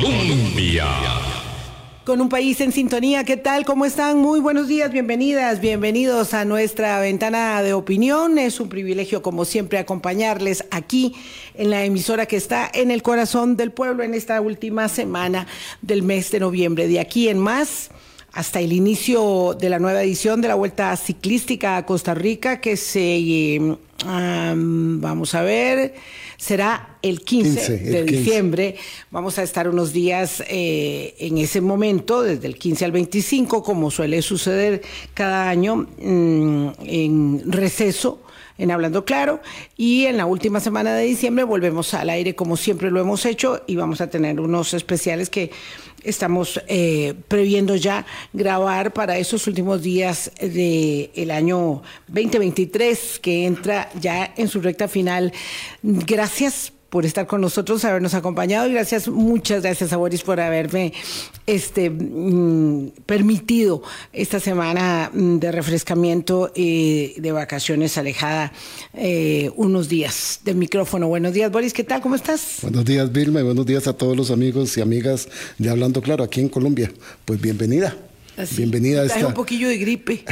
Colombia. Con un país en sintonía, ¿qué tal? ¿Cómo están? Muy buenos días, bienvenidas, bienvenidos a nuestra ventana de opinión. Es un privilegio, como siempre, acompañarles aquí en la emisora que está en el corazón del pueblo en esta última semana del mes de noviembre. De aquí en más hasta el inicio de la nueva edición de la Vuelta Ciclística a Costa Rica, que se, vamos a ver, será el 15, de diciembre. Vamos a estar unos días eh, en ese momento, desde el 15 al 25, como suele suceder cada año, mm, en receso en Hablando Claro. Y en la última semana de diciembre volvemos al aire como siempre lo hemos hecho y vamos a tener unos especiales que estamos eh, previendo ya grabar para esos últimos días del año 2023 que entra ya en su recta final. Gracias por estar con nosotros, habernos acompañado y gracias, muchas gracias a Boris por haberme este, mm, permitido esta semana mm, de refrescamiento y de vacaciones alejada eh, unos días del micrófono. Buenos días, Boris, ¿qué tal? ¿Cómo estás? Buenos días, Vilma, y buenos días a todos los amigos y amigas de Hablando Claro aquí en Colombia. Pues bienvenida. Bienvenida a esta... Me trae un poquillo de gripe.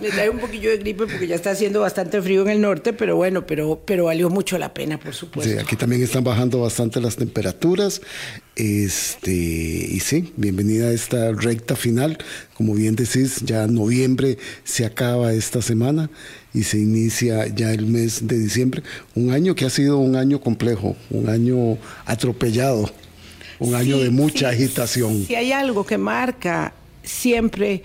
Me trae un poquillo de gripe porque ya está haciendo bastante frío en el norte, pero bueno, pero, pero valió mucho la pena, por supuesto. Sí, aquí también están bajando bastante las temperaturas. Este, y sí, bienvenida a esta recta final. Como bien decís, ya noviembre se acaba esta semana y se inicia ya el mes de diciembre. Un año que ha sido un año complejo, un año atropellado, un año de mucha agitación. Si hay algo que marca siempre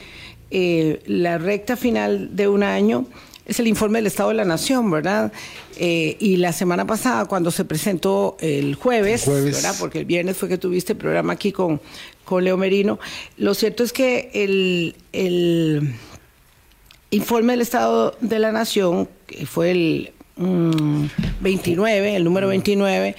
eh, la recta final de un año es el informe del Estado de la Nación, ¿verdad? Eh, y la semana pasada, cuando se presentó el jueves, ¿verdad? Porque el viernes fue que tuviste el programa aquí con, con Leo Merino, lo cierto es que el, el informe del Estado de la Nación, que fue el 29, mm, el número 29,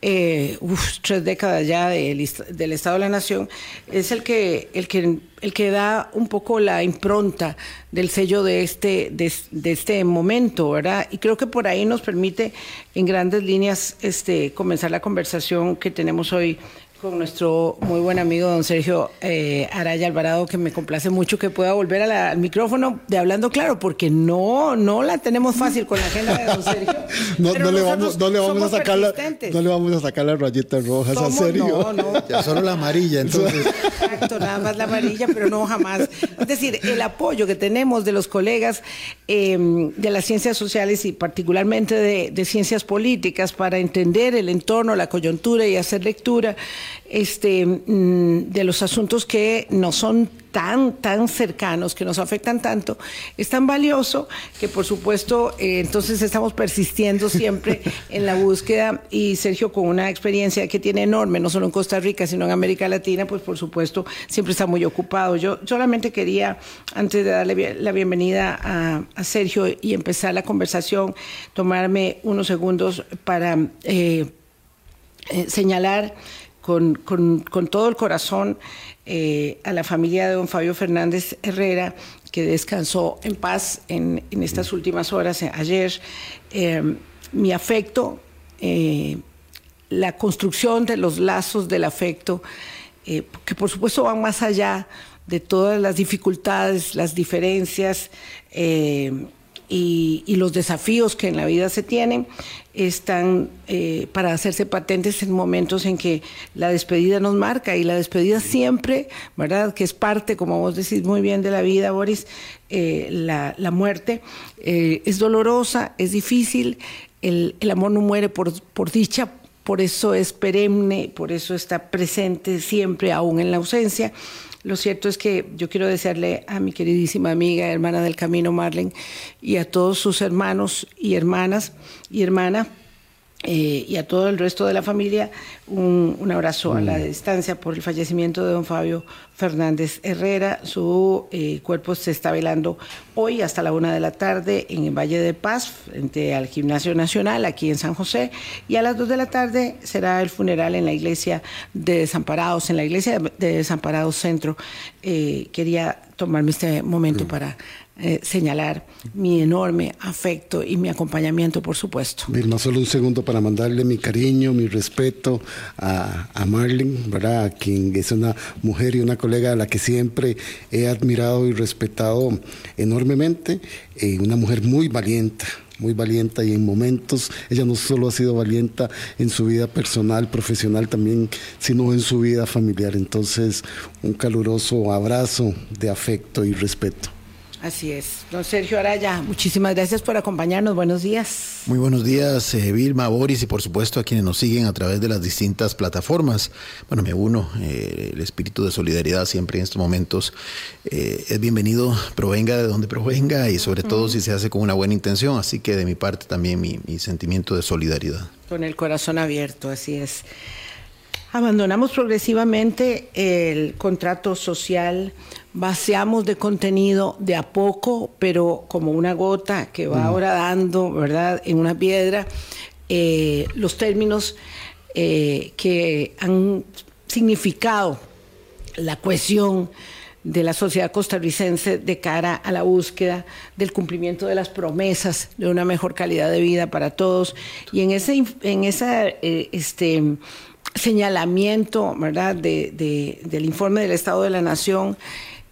eh, tres décadas ya del, Estado de la Nación, es el que, el, que, el que da un poco la impronta del sello de este, de, este momento, ¿verdad? Y creo que por ahí nos permite en grandes líneas este, comenzar la conversación que tenemos hoy con nuestro muy buen amigo don Sergio eh, Araya Alvarado, que me complace mucho que pueda volver al micrófono de Hablando Claro, porque no, no la tenemos fácil con la agenda de don Sergio. no, le vamos, no, le vamos a sacar la, no le vamos a sacar las rayitas rojas a Sergio. No, no. Ya solo la amarilla, entonces. Exacto, nada más la amarilla, pero no jamás. Es decir, el apoyo que tenemos de los colegas em, de las ciencias sociales y particularmente de, de ciencias políticas para entender el entorno, la coyuntura y hacer lectura este, mm, de los asuntos que no son tan, tan cercanos, que nos afectan tanto, es tan valioso que por supuesto eh, entonces estamos persistiendo siempre en la búsqueda y Sergio con una experiencia que tiene enorme, no solo en Costa Rica, sino en América Latina, pues por supuesto siempre está muy ocupado. Yo solamente quería, antes de darle la bienvenida a, Sergio y empezar la conversación, tomarme unos segundos para eh, eh, señalar con, con, todo el corazón eh, a la familia de don Fabio Fernández Herrera, que descansó en paz en, en estas últimas horas, eh, ayer. Eh, mi afecto, la construcción de los lazos del afecto, que por supuesto van más allá de todas las dificultades, las diferencias y, los desafíos que en la vida se tienen están eh, para hacerse patentes en momentos en que la despedida nos marca y la despedida siempre, ¿verdad? Que es parte, como vos decís muy bien, de la vida, Boris, eh, la, muerte eh, es dolorosa, es difícil, el, el amor no muere por, por dicha, por eso es perenne, por eso está presente siempre, aún en la ausencia. Lo cierto es que yo quiero desearle a mi queridísima amiga, hermana del camino, Marlene, y a todos sus hermanos y hermanas y hermana, eh, y a todo el resto de la familia un, abrazo a la mm. distancia por el fallecimiento de don Fabio Fernández Herrera. Su eh, cuerpo se está velando hoy hasta la una de la tarde en el Valle de Paz, frente al Gimnasio Nacional, aquí en San José, y a las dos de la tarde será el funeral en la iglesia de Desamparados, en la iglesia de Desamparados Centro. Eh, quería tomarme este momento para eh, señalar mi enorme afecto y mi acompañamiento, por supuesto. Vilma, solo un segundo para mandarle mi cariño, mi respeto a, a Marlene, ¿verdad? quien es una mujer y una colega a la que siempre he admirado y respetado enormemente, eh, una mujer muy valiente, muy valiente y en momentos ella no solo ha sido valiente en su vida personal, profesional también, sino en su vida familiar. Entonces, un caluroso abrazo de afecto y respeto. Así es. Don Sergio Araya, muchísimas gracias por acompañarnos. Buenos días. Muy buenos días, eh, Vilma, Boris y por supuesto a quienes nos siguen a través de las distintas plataformas. Bueno, me uno, eh, el espíritu de solidaridad siempre en estos momentos eh, es bienvenido, provenga de donde provenga y sobre todo si se hace con una buena intención. Así que de mi parte también mi, mi sentimiento de solidaridad. Con el corazón abierto, así es. Abandonamos progresivamente el contrato social, vaciamos de contenido de a poco, pero como una gota que va ahora dando, ¿verdad?, en una piedra, eh, los términos eh, que han significado la cohesión de la sociedad costarricense de cara a la búsqueda del cumplimiento de las promesas de una mejor calidad de vida para todos. Y en ese, en esa, eh, este, señalamiento ¿verdad? De, del informe del Estado de la Nación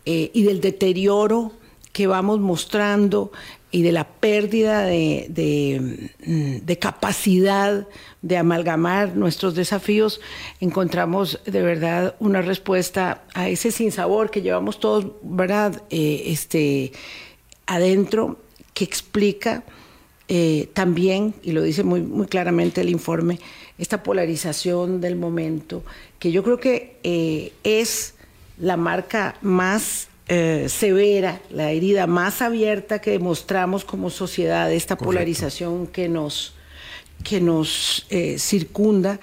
eh, y del deterioro que vamos mostrando y de la pérdida de, mm, de, capacidad de amalgamar nuestros desafíos, encontramos de verdad una respuesta a ese sinsabor que llevamos todos, ¿verdad? Eh, este, adentro, que explica eh, también, y lo dice muy, muy claramente el informe, esta polarización del momento, que yo creo que es la marca más eh, severa, la herida más abierta que demostramos como sociedad, esta polarización que nos, que nos eh, circunda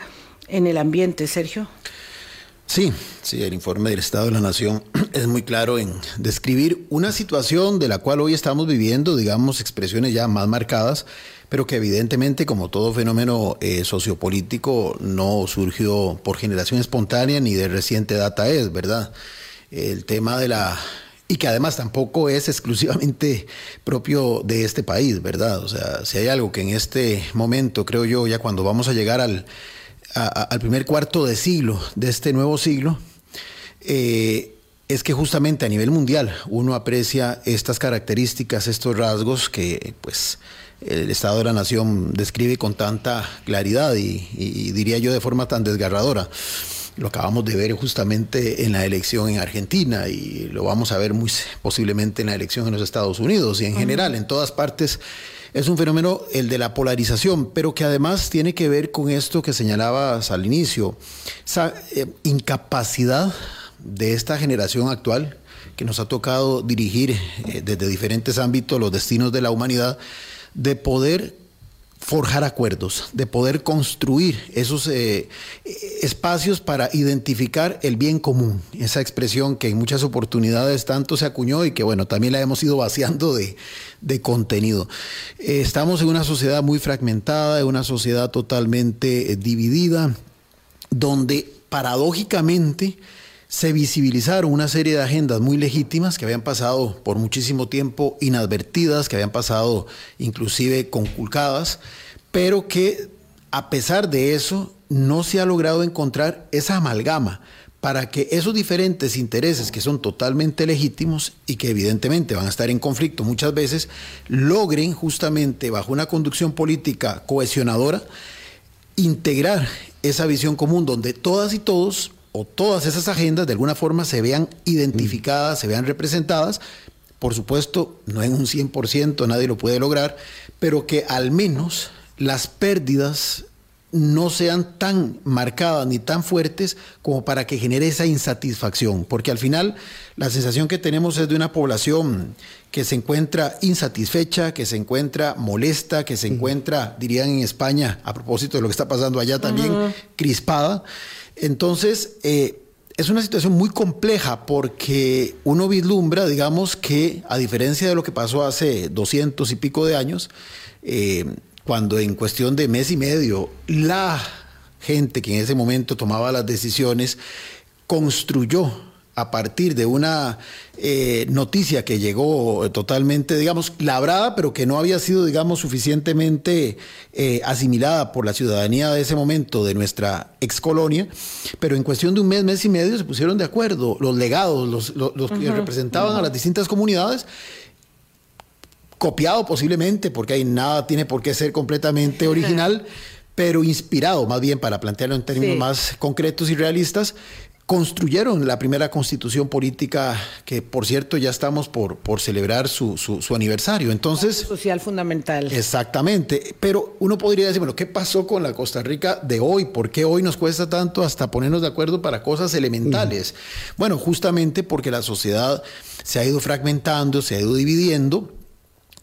en el ambiente, Sergio. Sí, sí, el informe del Estado de la Nación es muy claro en describir una situación de la cual hoy estamos viviendo, digamos, expresiones ya más marcadas, pero que evidentemente, como todo fenómeno eh, sociopolítico, no surgió por generación espontánea ni de reciente data es, ¿verdad? El tema de la... Y que además tampoco es exclusivamente propio de este país, ¿verdad? O sea, si hay algo que en este momento, creo yo, ya cuando vamos a llegar al, al primer cuarto de siglo de este nuevo siglo, eh, es que justamente a nivel mundial uno aprecia estas características, estos rasgos que pues el Estado de la Nación describe con tanta claridad y, diría yo de forma tan desgarradora. Lo acabamos de ver justamente en la elección en Argentina y lo vamos a ver muy posiblemente en la elección en los Estados Unidos y en general en todas partes. Es un fenómeno el de la polarización, pero que además tiene que ver con esto que señalabas al inicio, esa eh, incapacidad de esta generación actual que nos ha tocado dirigir eh, desde diferentes ámbitos los destinos de la humanidad de poder forjar acuerdos, de poder construir esos eh, espacios para identificar el bien común, esa expresión que en muchas oportunidades tanto se acuñó y que bueno, también la hemos ido vaciando de, contenido. Eh, estamos en una sociedad muy fragmentada, en una sociedad totalmente eh, dividida, donde paradójicamente se visibilizaron una serie de agendas muy legítimas que habían pasado por muchísimo tiempo inadvertidas, que habían pasado inclusive conculcadas, pero que a pesar de eso no se ha logrado encontrar esa amalgama para que esos diferentes intereses que son totalmente legítimos y que evidentemente van a estar en conflicto muchas veces, logren justamente bajo una conducción política cohesionadora integrar esa visión común donde todas y todos o todas esas agendas de alguna forma se vean identificadas, se vean representadas. Por supuesto, no en un 100%, nadie lo puede lograr, pero que al menos las pérdidas no sean tan marcadas ni tan fuertes como para que genere esa insatisfacción, porque al final la sensación que tenemos es de una población que se encuentra insatisfecha, que se encuentra molesta, que se encuentra, dirían en España, a propósito de lo que está pasando allá también, crispada. Entonces, eh, es una situación muy compleja porque uno vislumbra, digamos, que a diferencia de lo que pasó hace doscientos y pico de años, eh, cuando en cuestión de mes y medio la gente que en ese momento tomaba las decisiones construyó a partir de una eh, noticia que llegó totalmente, digamos, labrada, pero que no había sido, digamos, suficientemente eh, asimilada por la ciudadanía de ese momento de nuestra ex colonia, pero en cuestión de un mes, mes y medio se pusieron de acuerdo los legados, los, que representaban a las distintas comunidades copiado posiblemente, porque ahí nada tiene por qué ser completamente original, pero inspirado más bien para plantearlo en términos más concretos y realistas, construyeron la primera constitución política que, por cierto, ya estamos por, por celebrar su, su, aniversario. Entonces... Social fundamental. Exactamente. Pero uno podría decir, bueno, ¿qué pasó con la Costa Rica de hoy? ¿Por qué hoy nos cuesta tanto hasta ponernos de acuerdo para cosas elementales? Bueno, justamente porque la sociedad se ha ido fragmentando, se ha ido dividiendo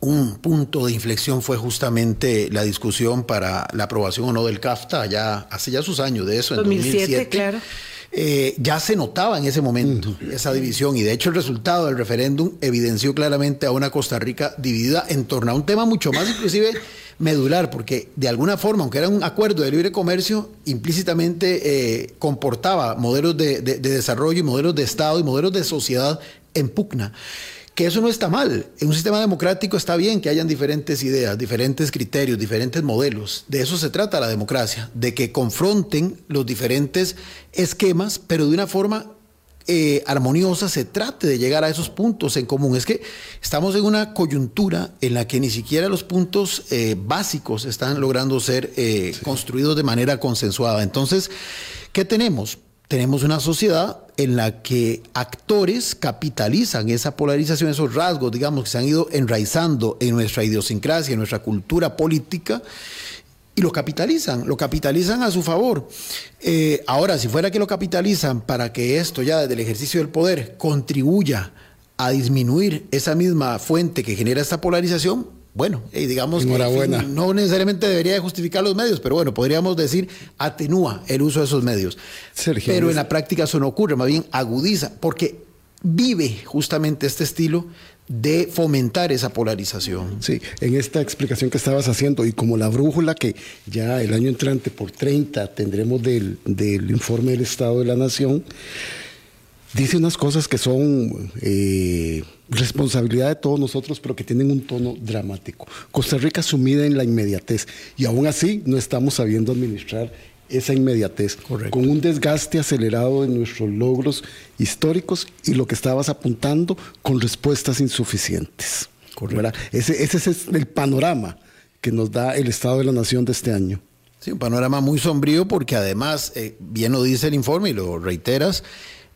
un punto de inflexión fue justamente la discusión para la aprobación o no del CAFTA, ya hace ya sus años de eso, en 2007, claro. Eh, ya se notaba en ese momento esa división y de hecho el resultado del referéndum evidenció claramente a una Costa Rica dividida en torno a un tema mucho más inclusive medular, porque de alguna forma, aunque era un acuerdo de libre comercio, implícitamente eh, comportaba modelos de, de desarrollo y modelos de Estado y modelos de sociedad en pugna que eso no está mal. En un sistema democrático está bien que hayan diferentes ideas, diferentes criterios, diferentes modelos. De eso se trata la democracia, de que confronten los diferentes esquemas, pero de una forma eh, armoniosa se trate de llegar a esos puntos en común. Es que estamos en una coyuntura en la que ni siquiera los puntos eh, básicos están logrando ser eh, construidos de manera consensuada. Entonces, ¿qué tenemos? Tenemos una sociedad en la que actores capitalizan esa polarización, esos rasgos, digamos, que se han ido enraizando en nuestra idiosincrasia, en nuestra cultura política, y lo capitalizan, lo capitalizan a su favor. Eh, ahora, si fuera que lo capitalizan para que esto ya desde el ejercicio del poder contribuya a disminuir esa misma fuente que genera esta polarización, bueno, digamos que no necesariamente debería de justificar los medios, pero bueno, podríamos decir atenúa el uso de esos medios. pero en la práctica eso no ocurre, más bien agudiza, porque vive justamente este estilo de fomentar esa polarización. Sí, en esta explicación que estabas haciendo y como la brújula que ya el año entrante por 30 tendremos del, del informe del Estado de la Nación, dice unas cosas que son eh, responsabilidad de todos nosotros, pero que tienen un tono dramático. Costa Rica sumida en la inmediatez y aún así no estamos sabiendo administrar esa inmediatez, con un desgaste acelerado de nuestros logros históricos y lo que estabas apuntando con respuestas insuficientes. Ese, ese, es el panorama que nos da el Estado de la Nación de este año. Sí, un panorama muy sombrío porque además, eh, bien lo dice el informe y lo reiteras,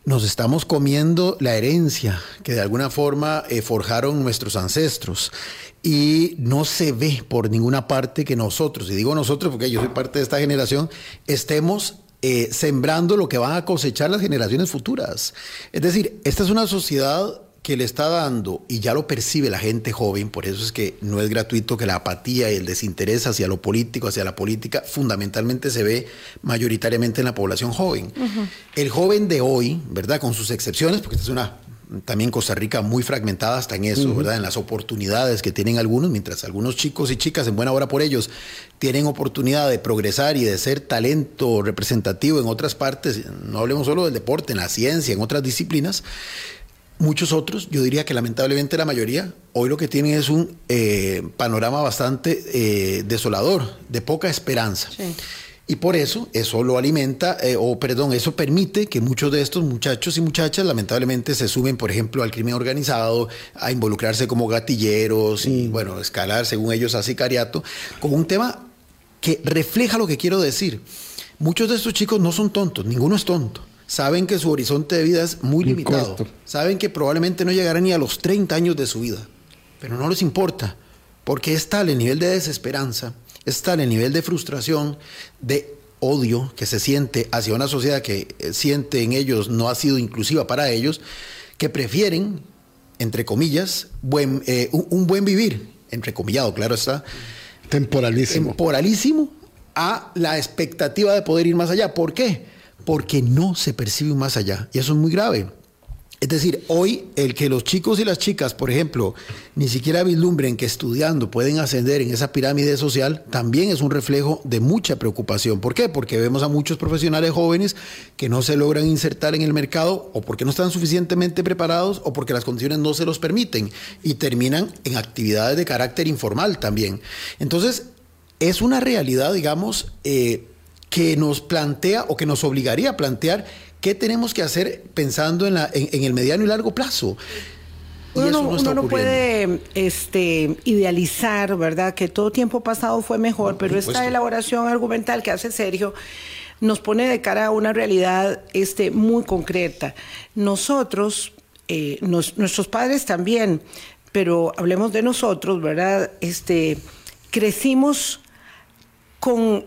nos estamos comiendo la herencia que de alguna forma eh, forjaron nuestros ancestros y no se ve por ninguna parte que nosotros, y digo nosotros porque yo soy parte de esta generación, estemos eh, sembrando lo que van a cosechar las generaciones futuras. Es decir, esta es una sociedad que le está dando, y ya lo percibe la gente joven, por eso es que no es gratuito que la apatía y el desinterés hacia lo político, hacia la política, fundamentalmente se ve mayoritariamente en la población joven. El joven de hoy, ¿verdad? Con sus excepciones, porque esta es una también Costa Rica muy fragmentada hasta en eso, ¿verdad? En las oportunidades que tienen algunos, mientras algunos chicos y chicas, en buena hora por ellos, tienen oportunidad de progresar y de ser talento representativo en otras partes, no hablemos solo del deporte, en la ciencia, en otras disciplinas, Muchos otros, yo diría que lamentablemente la mayoría, hoy lo que tienen es un eh, panorama bastante eh, desolador, de poca esperanza. Y por eso, eso lo alimenta, eh, o perdón, eso permite que muchos de estos muchachos y muchachas lamentablemente se suben, por ejemplo, al crimen organizado, a involucrarse como gatilleros y, bueno, escalar, según ellos, a sicariato, con un tema que refleja lo que quiero decir. Muchos de estos chicos no son tontos, ninguno es tonto saben que su horizonte de vida es muy, limitado. Saben que probablemente no llegarán ni a los 30 años de su vida. Pero no les importa, porque es tal el nivel de desesperanza, es tal el nivel de frustración, de odio que se siente hacia una sociedad que eh, siente en ellos no ha sido inclusiva para ellos, que prefieren, entre comillas, buen, eh, un, un, buen vivir, entrecomillado, claro está. Temporalísimo. Temporalísimo a la expectativa de poder ir más allá. ¿Por qué? Porque no se percibe más allá. Y eso es muy grave. Es decir, hoy el que los chicos y las chicas, por ejemplo, ni siquiera vislumbren que estudiando pueden ascender en esa pirámide social, también es un reflejo de mucha preocupación. ¿Por qué? Porque vemos a muchos profesionales jóvenes que no se logran insertar en el mercado o porque no están suficientemente preparados o porque las condiciones no se los permiten y terminan en actividades de carácter informal también. Entonces, es una realidad, digamos, eh, que nos plantea o que nos obligaría a plantear ¿Qué tenemos que hacer pensando en, la, en, el mediano y largo plazo? uno, no, puede este, idealizar, ¿verdad? Que todo tiempo pasado fue mejor, pero esta elaboración argumental que hace Sergio nos pone de cara a una realidad este, muy concreta. Nosotros, eh, nuestros padres también, pero hablemos de nosotros, ¿verdad? Este, crecimos con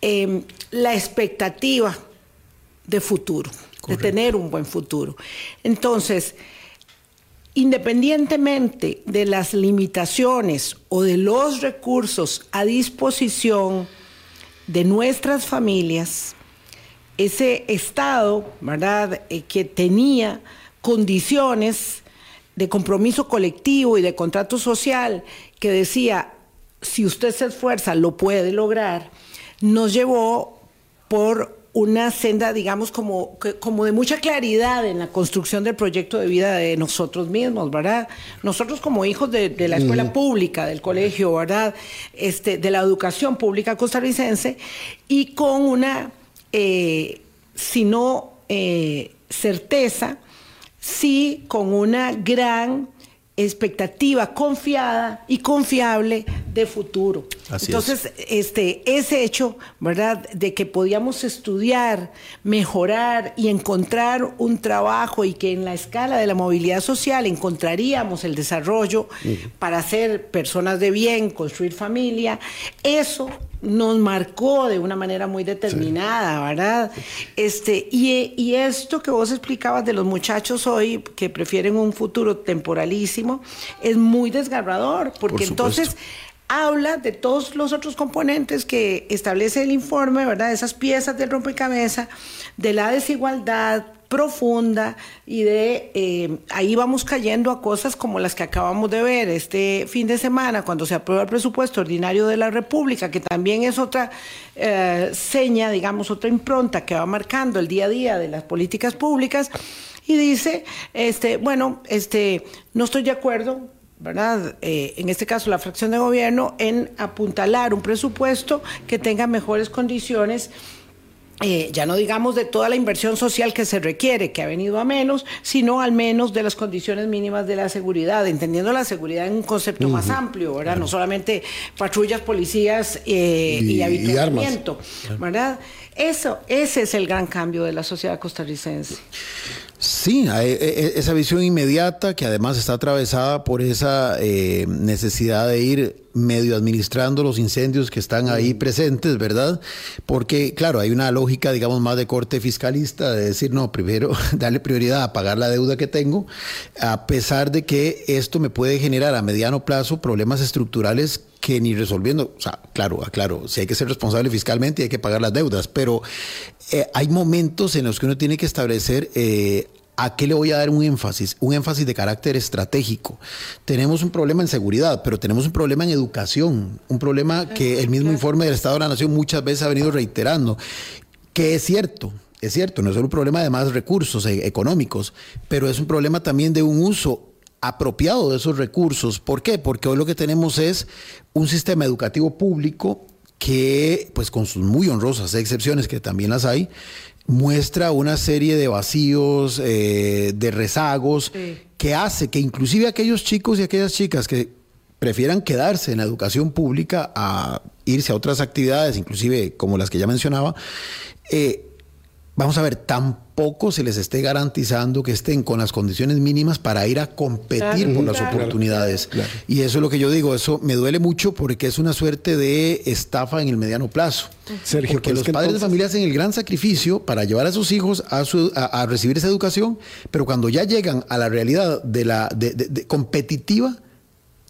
em, la expectativa de futuro, de tener un buen futuro. Entonces, independientemente de las limitaciones o de los recursos a disposición de nuestras familias, ese Estado, ¿verdad?, eh, que tenía condiciones de compromiso colectivo y de contrato social que decía, si usted se esfuerza, lo puede lograr, nos llevó por una senda, digamos, como, como de mucha claridad en la construcción del proyecto de vida de nosotros mismos, ¿verdad? Nosotros como hijos de, la escuela pública, del colegio, ¿verdad? Este, de la educación pública costarricense y con una, eh, si no eh, certeza, sí con una gran expectativa confiada y confiable de futuro. Entonces, este ese hecho, ¿verdad?, de que podíamos estudiar, mejorar y encontrar un trabajo y que en la escala de la movilidad social encontraríamos el desarrollo para ser personas de bien, construir familia, eso nos marcó de una manera muy determinada, ¿verdad? Este, y, esto que vos explicabas de los muchachos hoy que prefieren un futuro temporalísimo es muy desgarrador, porque entonces habla de todos los otros componentes que establece el informe, ¿verdad? Esas piezas del rompecabezas, de la desigualdad, profunda y de eh, ahí vamos cayendo a cosas como las que acabamos de ver este fin de semana cuando se aprueba el presupuesto ordinario de la República, que también es otra eh, seña, digamos, otra impronta que va marcando el día a día de las políticas públicas y dice, este, bueno, este, no estoy de acuerdo, ¿verdad? Eh, en este caso la fracción de gobierno, en apuntalar un presupuesto que tenga mejores condiciones eh, ya no digamos de toda la inversión social que se requiere, que ha venido a menos, sino al menos de las condiciones mínimas de la seguridad, entendiendo la seguridad en un concepto más amplio, ¿verdad? No solamente patrullas, policías eh, y, y, ¿verdad? Eso, ese es el gran cambio de la sociedad costarricense. Sí, e, e, esa visión inmediata que además está atravesada por esa eh, necesidad de ir medio administrando los incendios que están ahí mm. presentes, ¿verdad? Porque, claro, hay una lógica, digamos, más de corte fiscalista, de decir, no, primero darle prioridad a pagar la deuda que tengo, a pesar de que esto me puede generar a mediano plazo problemas estructurales que ni resolviendo, o sea, claro, claro, si hay que ser responsable fiscalmente y hay que pagar las deudas, pero eh, hay momentos en los que uno tiene que establecer eh, ¿A qué le voy a dar un énfasis? Un énfasis de carácter estratégico. Tenemos un problema en seguridad, pero tenemos un problema en educación, un problema que el mismo informe del Estado de la Nación muchas veces ha venido reiterando, que es cierto, es cierto, no es solo un problema de más recursos eh, económicos, pero es un problema también de un uso apropiado de esos recursos. ¿Por qué? Porque hoy lo que tenemos es un sistema educativo público que, pues con sus muy honrosas excepciones, que también las hay, muestra una serie de vacíos, eh, de rezagos, que hace que inclusive aquellos chicos y aquellas chicas que prefieran quedarse en la educación pública a irse a otras actividades, inclusive como las que ya mencionaba, eh, vamos a ver, tampoco se les esté garantizando que estén con las condiciones mínimas para ir a competir por las oportunidades. Y eso es lo que yo digo, eso me duele mucho porque es una suerte de estafa en el mediano plazo. Sergio, porque los padres de familia hacen el gran sacrificio para llevar a sus hijos a, recibir esa educación, pero cuando ya llegan a la realidad de la competitiva,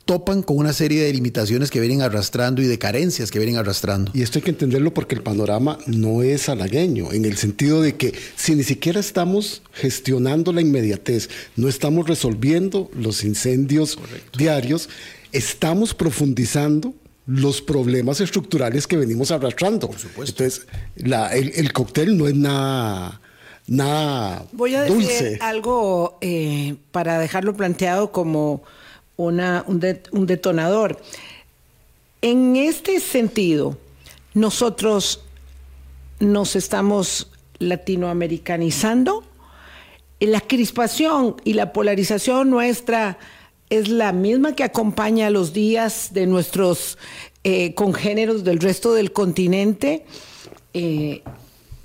topan con una serie de limitaciones que vienen arrastrando y de carencias que vienen arrastrando. Y esto hay que entenderlo porque el panorama no es halagueño, en el sentido de que si ni siquiera estamos gestionando la inmediatez, no estamos resolviendo los incendios diarios, estamos profundizando los problemas estructurales que venimos arrastrando. Por supuesto. Entonces, el, cóctel no es nada, nada Voy a decir algo eh, para dejarlo planteado como una, un, detonador. En este sentido, nosotros nos estamos latinoamericanizando. La crispación y la polarización nuestra es la misma que acompaña los días de nuestros eh, congéneros del resto del continente. Eh,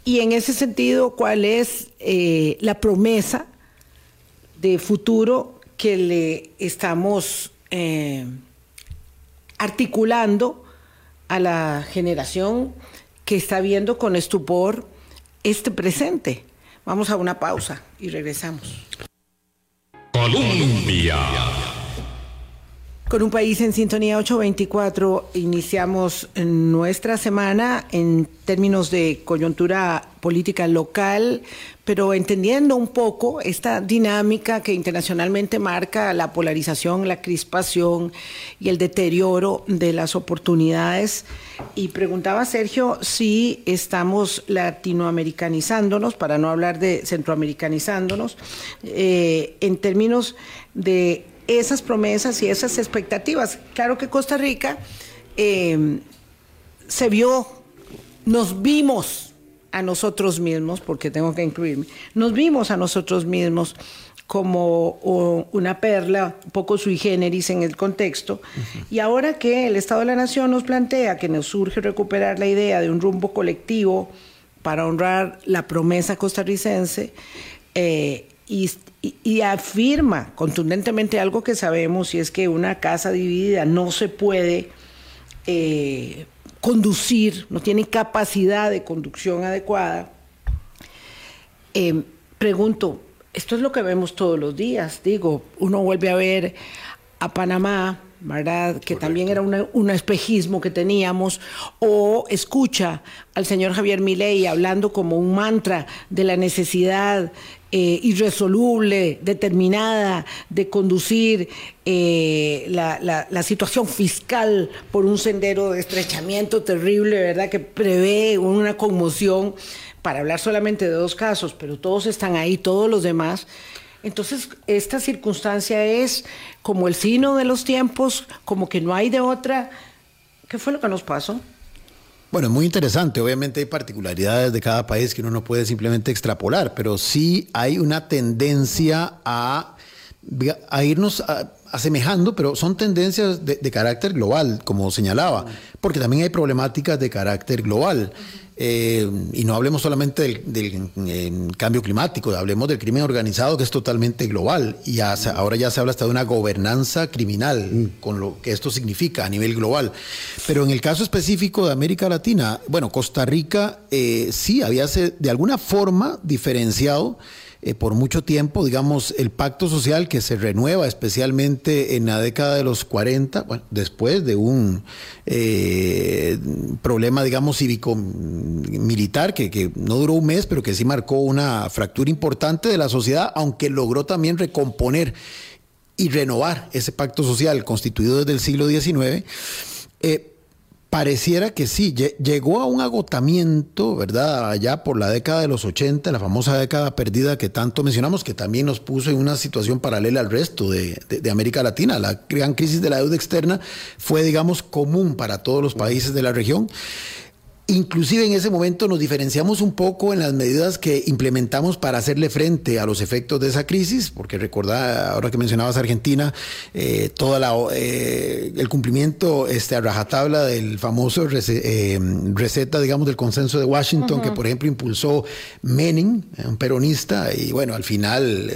y en ese sentido, ¿cuál es eh, la promesa de futuro que le estamos eh, articulando a la generación que está viendo con estupor este presente. Vamos a una pausa y regresamos. Colombia. Con un país en sintonía 824 iniciamos nuestra semana en términos de coyuntura política local, pero entendiendo un poco esta dinámica que internacionalmente marca la polarización, la crispación y el deterioro de las oportunidades. Y preguntaba Sergio si estamos latinoamericanizándonos, para no hablar de centroamericanizándonos, eh, en términos de esas promesas y esas expectativas. Claro que Costa Rica eh, se vio, nos vimos a nosotros mismos, porque tengo que incluirme, nos vimos a nosotros mismos como una perla un poco sui generis en el contexto. Y ahora que el Estado de la Nación nos plantea que nos surge recuperar la idea de un rumbo colectivo para honrar la promesa costarricense, eh, y, afirma contundentemente algo que sabemos y es que una casa dividida no se puede eh, conducir, no tiene capacidad de conducción adecuada. Eh, pregunto, esto es lo que vemos todos los días, digo, uno vuelve a ver a Panamá, ¿verdad? Que también era un espejismo que teníamos, o escucha al señor Javier Milei hablando como un mantra de la necesidad eh, irresoluble, determinada de conducir eh, la, la, situación fiscal por un sendero de estrechamiento terrible, ¿verdad? Que prevé una conmoción, para hablar solamente de dos casos, pero todos están ahí, todos los demás. Entonces, esta circunstancia es como el sino de los tiempos, como que no hay de otra. ¿Qué fue lo que nos pasó? Bueno, muy interesante. Obviamente hay particularidades de cada país que uno no puede simplemente extrapolar, pero sí hay una tendencia a, a irnos asemejando, pero son tendencias de, de, carácter global, como señalaba, porque también hay problemáticas de carácter global. Eh, y no hablemos solamente del, cambio climático, hablemos del crimen organizado que es totalmente global y ahora ya se habla hasta de una gobernanza criminal con lo que esto significa a nivel global. Pero en el caso específico de América Latina, bueno, Costa Rica eh, sí había de alguna forma diferenciado eh, por mucho tiempo, digamos, el pacto social que se renueva especialmente en la década de los 40, bueno, después de un eh, problema, digamos, cívico-militar que, que no duró un mes, pero que sí marcó una fractura importante de la sociedad, aunque logró también recomponer y renovar ese pacto social constituido desde el siglo XIX. Eh, Pareciera que sí, llegó a un agotamiento, ¿verdad? Allá por la década de los 80, la famosa década perdida que tanto mencionamos, que también nos puso en una situación paralela al resto de, América Latina. La gran crisis de la deuda externa fue, digamos, común para todos los países de la región. Inclusive en ese momento nos diferenciamos un poco en las medidas que implementamos para hacerle frente a los efectos de esa crisis, porque recordá, ahora que mencionabas Argentina, eh, toda la, eh, el cumplimiento este, a rajatabla del famoso eh, receta, digamos, del consenso de Washington, que por ejemplo impulsó Menem, un peronista, y bueno, al final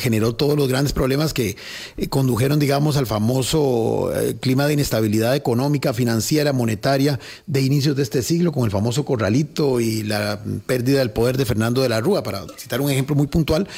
generó todos los grandes problemas que condujeron, digamos, al famoso clima de inestabilidad económica, financiera, monetaria de inicios de este siglo con el famoso corralito y la pérdida del poder de Fernando de la Rúa, para citar un ejemplo muy puntual.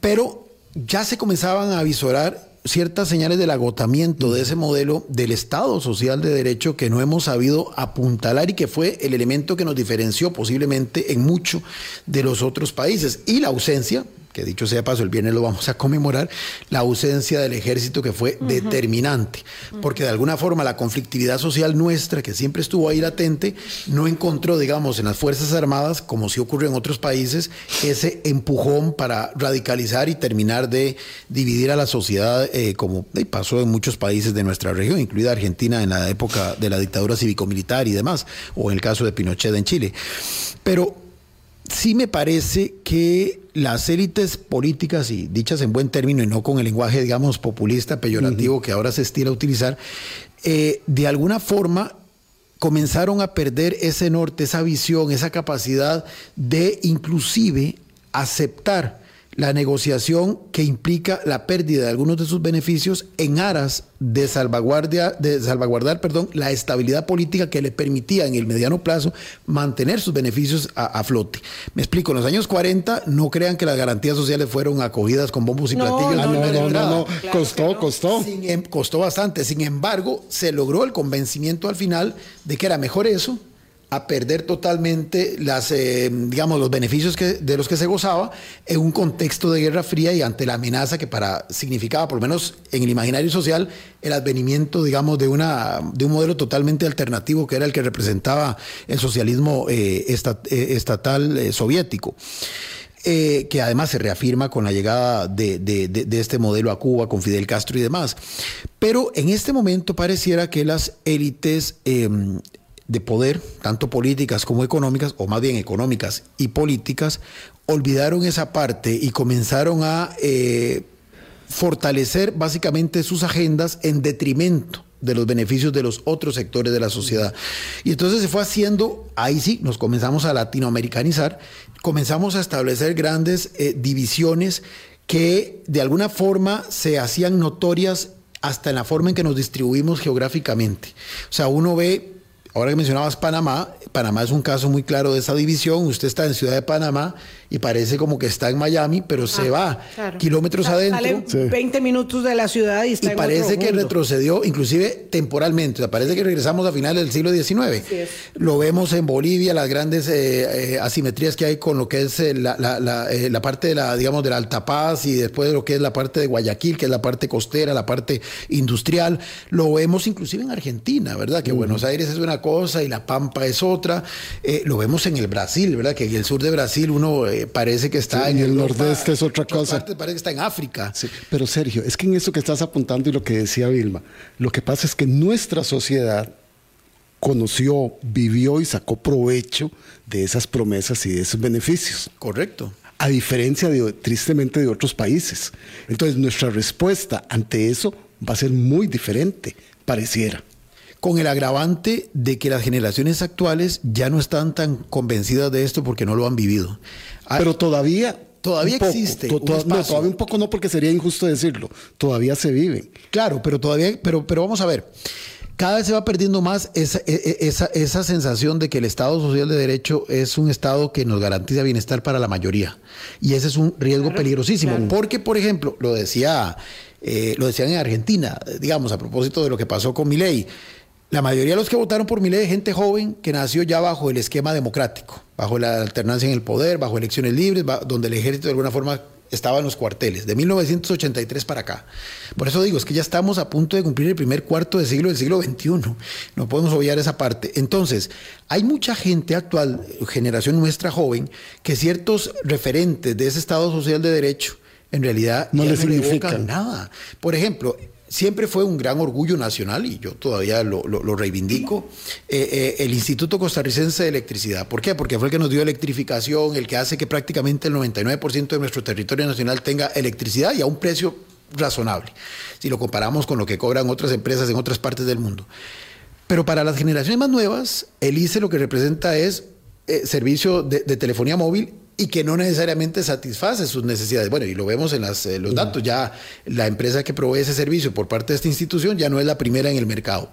Pero ya se comenzaban a visorar ciertas señales del agotamiento de ese modelo del Estado social de derecho que no hemos sabido apuntalar y que fue el elemento que nos diferenció posiblemente en mucho de los otros países. Y la ausencia, que dicho sea paso, el viernes lo vamos a conmemorar, la ausencia del ejército que fue determinante, porque de alguna forma la conflictividad social nuestra, que siempre estuvo ahí latente, no encontró, digamos, en las Fuerzas Armadas, como sí ocurre en otros países, ese empujón para radicalizar y terminar de dividir a la sociedad, eh, como pasó en muchos países de nuestra región, incluida Argentina en la época de la dictadura cívico-militar y demás, o en el caso de Pinochet en Chile. Pero sí me parece que las élites políticas, y dichas en buen término y no con el lenguaje, digamos, populista, peyorativo que ahora se estila utilizar, eh, de alguna forma comenzaron a perder ese norte, esa visión, esa capacidad de inclusive aceptar la negociación que implica la pérdida de algunos de sus beneficios en aras de, salvaguardia, de salvaguardar perdón, la estabilidad política que le permitía en el mediano plazo mantener sus beneficios a, flote. Me explico, en los años 40 no crean que las garantías sociales fueron acogidas con bombos y platillos. No, no, no, no, costó, costó. Em, costó bastante. Sin embargo, se logró el convencimiento al final de que era mejor eso a perder totalmente las, eh, digamos, los beneficios que, de los que se gozaba en un contexto de guerra fría y ante la amenaza que para significaba, por lo menos en el imaginario social, el advenimiento, digamos, de, una, de un modelo totalmente alternativo que era el que representaba el socialismo eh, eh, estatal soviético. que además se reafirma con la llegada de, de, este modelo a Cuba, con Fidel Castro y demás. Pero en este momento pareciera que las élites em, de poder, tanto políticas como económicas, o más bien económicas y políticas, olvidaron esa parte y comenzaron a eh, fortalecer básicamente sus agendas en detrimento de los beneficios de los otros sectores de la sociedad. Y entonces se fue haciendo, ahí sí, nos comenzamos a latinoamericanizar, comenzamos a establecer grandes eh, divisiones que de alguna forma se hacían notorias hasta en la forma en que nos distribuimos geográficamente. O sea, uno ve Ahora que mencionabas Panamá, Panamá es un caso muy claro de esa división. Usted está en Ciudad de Panamá y parece como que está en Miami, pero se ah, va kilómetros adentro. Sale 20 minutos de la ciudad y está y parece que retrocedió, inclusive temporalmente. O sea, parece que regresamos a finales del siglo XIX. Lo vemos en Bolivia, las grandes eh, eh, asimetrías que hay con lo que es eh, la, la, parte de la, digamos, de la Alta Paz y después de lo que es la parte de Guayaquil, que es la parte costera, la parte industrial. Lo vemos inclusive en Argentina, ¿verdad? Que Buenos Aires es una cosa y La Pampa es otra. lo vemos en el Brasil, ¿verdad? Que en el sur de Brasil uno eh, parece que está en, el nordeste es otra cosa. parece que está en África. pero Sergio, es que en eso que estás apuntando y lo que decía Vilma, lo que pasa es que nuestra sociedad conoció, vivió y sacó provecho de esas promesas y de esos beneficios. Correcto. A diferencia de, tristemente, de otros países. Entonces, nuestra respuesta ante eso va a ser muy diferente, pareciera con el agravante de que las generaciones actuales ya no están tan convencidas de esto porque no lo han vivido. Ah, Pero todavía Todavía existe. no, todavía un poco no, porque sería injusto decirlo. Todavía se vive. Claro, pero todavía, pero, pero vamos a ver. Cada vez se va perdiendo más esa, e, e, esa, esa, sensación de que el Estado Social de Derecho es un Estado que nos garantiza bienestar para la mayoría. Y ese es un riesgo peligrosísimo. Porque, por ejemplo, lo decía, eh, lo decían en Argentina, digamos, a propósito de lo que pasó con mi ley la mayoría de los que votaron por mi ley es gente joven que nació ya bajo el esquema democrático, bajo la alternancia en el poder, bajo elecciones libres, donde el ejército de alguna forma estaba en los cuarteles, de 1983 para acá. Por eso digo, es que ya estamos a punto de cumplir el primer cuarto de siglo del siglo XXI. No podemos obviar esa parte. Entonces, hay mucha gente actual, generación nuestra joven, que ciertos referentes de ese Estado social de derecho, en realidad no le significan nada. Por ejemplo, siempre fue un gran orgullo nacional y yo todavía lo, reivindico, eh, eh, el Instituto Costarricense de Electricidad. ¿Por qué? Porque fue el que nos dio electrificación, el que hace que prácticamente el 99% de nuestro territorio nacional tenga electricidad y a un precio razonable, si lo comparamos con lo que cobran otras empresas en otras partes del mundo. Pero para las generaciones más nuevas, el ICE lo que representa es eh, servicio de telefonía móvil y que no necesariamente satisface sus necesidades. Bueno, y lo vemos en las, eh, los datos, ya la empresa que provee ese servicio por parte de esta institución ya no es la primera en el mercado.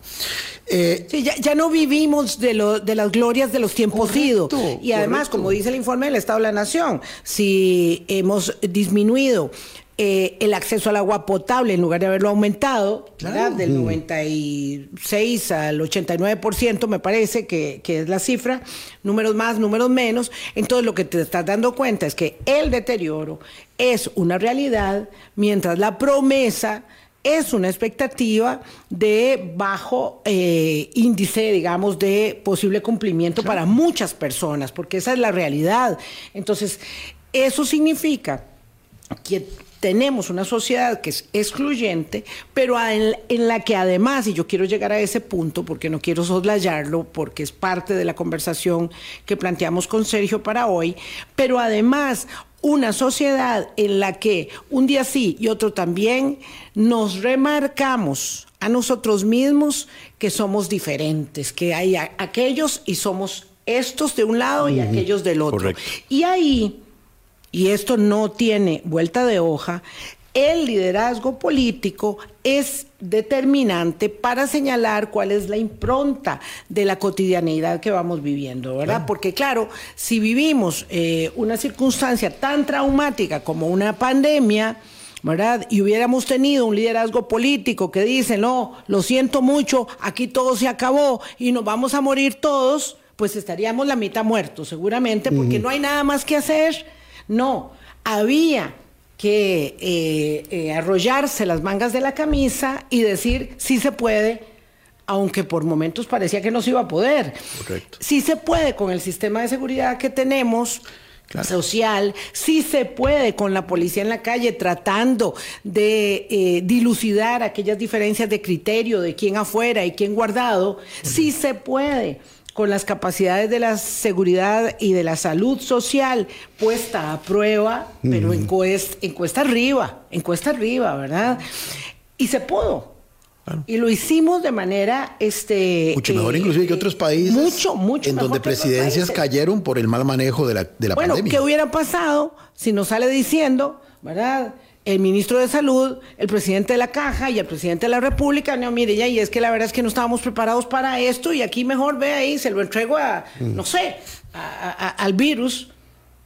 Eh, sí, ya, no vivimos de, lo, de las glorias de los tiempos idos. Y además, como dice el informe del Estado de la Nación, si hemos disminuido eh, el acceso al agua potable, en lugar de haberlo aumentado, del 96 al 89%, me parece que, que, es la cifra, números más, números menos. Entonces lo que te estás dando cuenta es que el deterioro es una realidad, mientras la promesa es una expectativa de bajo eh, índice, digamos, de posible cumplimiento para muchas personas, porque esa es la realidad. Entonces, eso significa que tenemos una sociedad que es excluyente, pero en, la que además, y yo quiero llegar a ese punto porque no quiero soslayarlo, porque es parte de la conversación que planteamos con Sergio para hoy, pero además una sociedad en la que un día sí y otro también nos remarcamos a nosotros mismos que somos diferentes, que hay aquellos y somos estos de un lado y aquellos del otro. Y ahí, y esto no tiene vuelta de hoja, el liderazgo político es determinante para señalar cuál es la impronta de la cotidianeidad que vamos viviendo, ¿verdad? Porque claro, si vivimos eh, una circunstancia tan traumática como una pandemia, ¿verdad? Y hubiéramos tenido un liderazgo político que dice, no, lo siento mucho, aquí todo se acabó y nos vamos a morir todos, pues estaríamos la mitad muertos, seguramente, porque no hay nada más que hacer. No, había que eh, eh, arrollarse las mangas de la camisa y decir sí se puede, aunque por momentos parecía que no se iba a poder. Correcto. Sí se puede con el sistema de seguridad que tenemos. social, sí se puede con la policía en la calle tratando de eh, dilucidar aquellas diferencias de criterio de quién afuera y quién guardado, sí se puede con las capacidades de la seguridad y de la salud social puesta a prueba, pero en, cuesta, arriba, en cuesta arriba, ¿verdad? Y se pudo. Y lo hicimos de manera este mucho mejor inclusive que otros países mucho mucho en donde presidencias cayeron por el mal manejo de la, de la bueno, pandemia. ¿qué hubiera pasado si nos sale diciendo, verdad? El ministro de Salud, el presidente de la Caja y el presidente de la República, no, mire, ya, y es que la verdad es que no estábamos preparados para esto y aquí mejor ve ahí, se lo entrego a, mm. no sé, al virus,